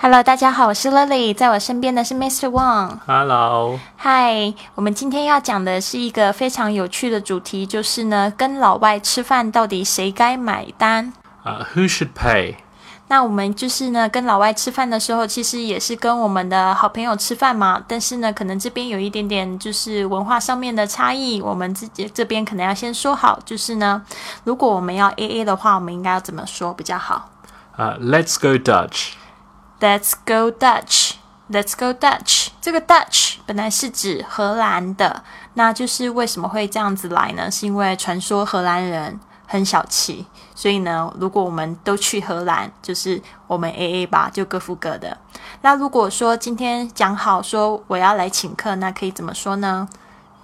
Hello，大家好，我是 Lily，在我身边的是 Mr. Wang。Hello，嗨，我们今天要讲的是一个非常有趣的主题，就是呢，跟老外吃饭到底谁该买单？uh, who should pay? 那我们就是呢，跟老外吃饭的时候，其实也是跟我们的好朋友吃饭嘛。但是呢，可能这边有一点点就是文化上面的差异，我们自己这边可能要先说好，就是呢，如果我们要 A A 的话，我们应该要怎么说比较好 Uh, let's go Dutch.？Let's go Dutch. Let's go Dutch. 这个 Dutch 本来是指荷兰的，那就是为什么会这样子来呢？是因为传说荷兰人很小气，所以呢，如果我们都去荷兰，就是我们 A A 吧，就各付各的。那如果说今天讲好说我要来请客，那可以怎么说呢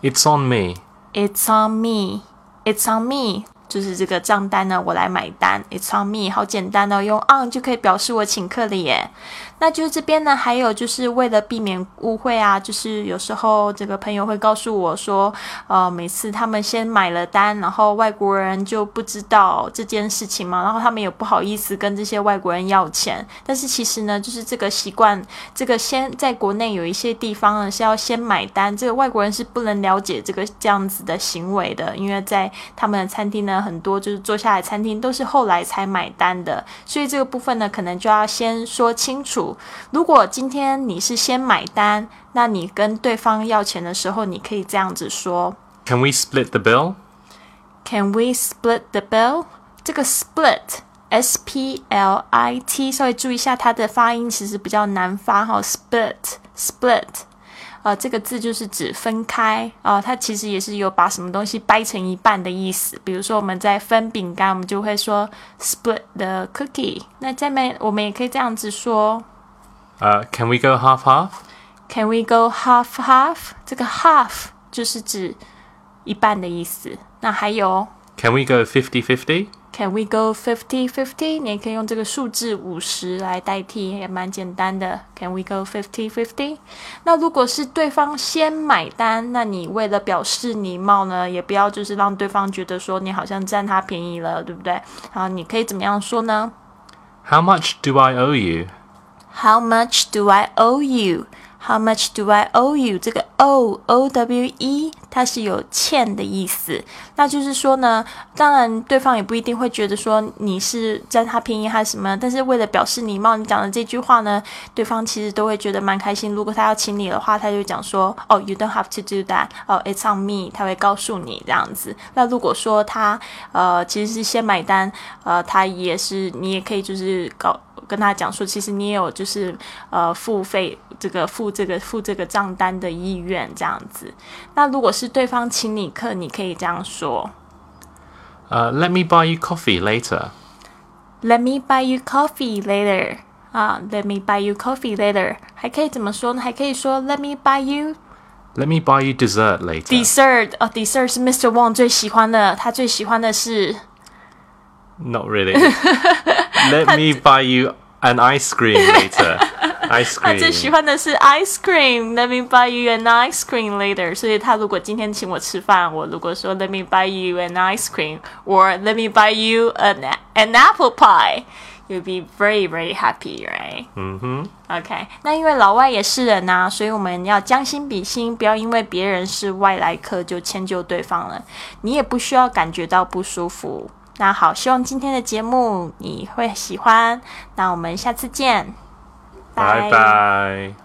It's on me.？It's on me. It's on me. 就是这个账单呢，我来买单。It's on me，好简单哦，用 on 就可以表示我请客了耶。那就是这边呢，还有就是为了避免误会啊，就是有时候这个朋友会告诉我说，呃，每次他们先买了单，然后外国人就不知道这件事情嘛，然后他们也不好意思跟这些外国人要钱。但是其实呢，就是这个习惯，这个先在国内有一些地方呢是要先买单，这个外国人是不能了解这个这样子的行为的，因为在他们的餐厅呢，很多就是坐下来餐厅都是后来才买单的，所以这个部分呢，可能就要先说清楚。如果今天你是先买单，那你跟对方要钱的时候，你可以这样子说 Can we split the bill?：Can we split the bill？这个 split。S P L I T，稍微注意一下它的发音，其实比较难发哈。Split，split，呃，这个字就是指分开啊、呃，它其实也是有把什么东西掰成一半的意思。比如说我们在分饼干，我们就会说 split the cookie。那下面我们也可以这样子说 Uh, can we go half half? Can we go half half？这个 half 就是指一半的意思。那还有 Can we go 50 50? Can we go fifty fifty？你也可以用这个数字五十来代替，也蛮简单的。Can we go fifty fifty？那如果是对方先买单，那你为了表示礼貌呢，也不要就是让对方觉得说你好像占他便宜了，对不对？然后你可以怎么样说呢 How much do I owe you?？How much do I owe How much do I owe you？这个 o o w e 它是有欠的意思，那就是说呢，当然对方也不一定会觉得说你是占他便宜还是什么，但是为了表示礼貌，你讲的这句话呢，对方其实都会觉得蛮开心。如果他要请你的话，他就讲说哦，you don't have to do that，哦，it's on me，他会告诉你这样子。那如果说他呃其实是先买单，呃，他也是你也可以就是搞。跟他讲说，其实你也有就是呃付费这个付这个付这个账单的意愿这样子。那如果是对方请你客，你可以这样说 Uh, let me buy you coffee later.：Let me buy you coffee later。啊，Let me buy you coffee later。还可以怎么说呢？还可以说 Let me buy you Let me buy you dessert later. dessert。哦，dessert 是 Mr. Wang 最喜欢的，他最喜欢的是 Not really. Let me buy you an ice cream later. Ice 他最喜 cream. 欢的是 ice cream。Let me buy you an ice cream later。所以他如果今天请我吃饭，我如果说 Let me buy you an ice cream，or Let me buy you an an apple pie，you'll be very very happy, right？嗯哼 OK，那因为老外也是人呐、所以我们要将心比心，不要因为别人是外来客就迁就对方了。你也不需要感觉到不舒服。 那好，希望今天的节目你会喜欢。那我们下次见，拜拜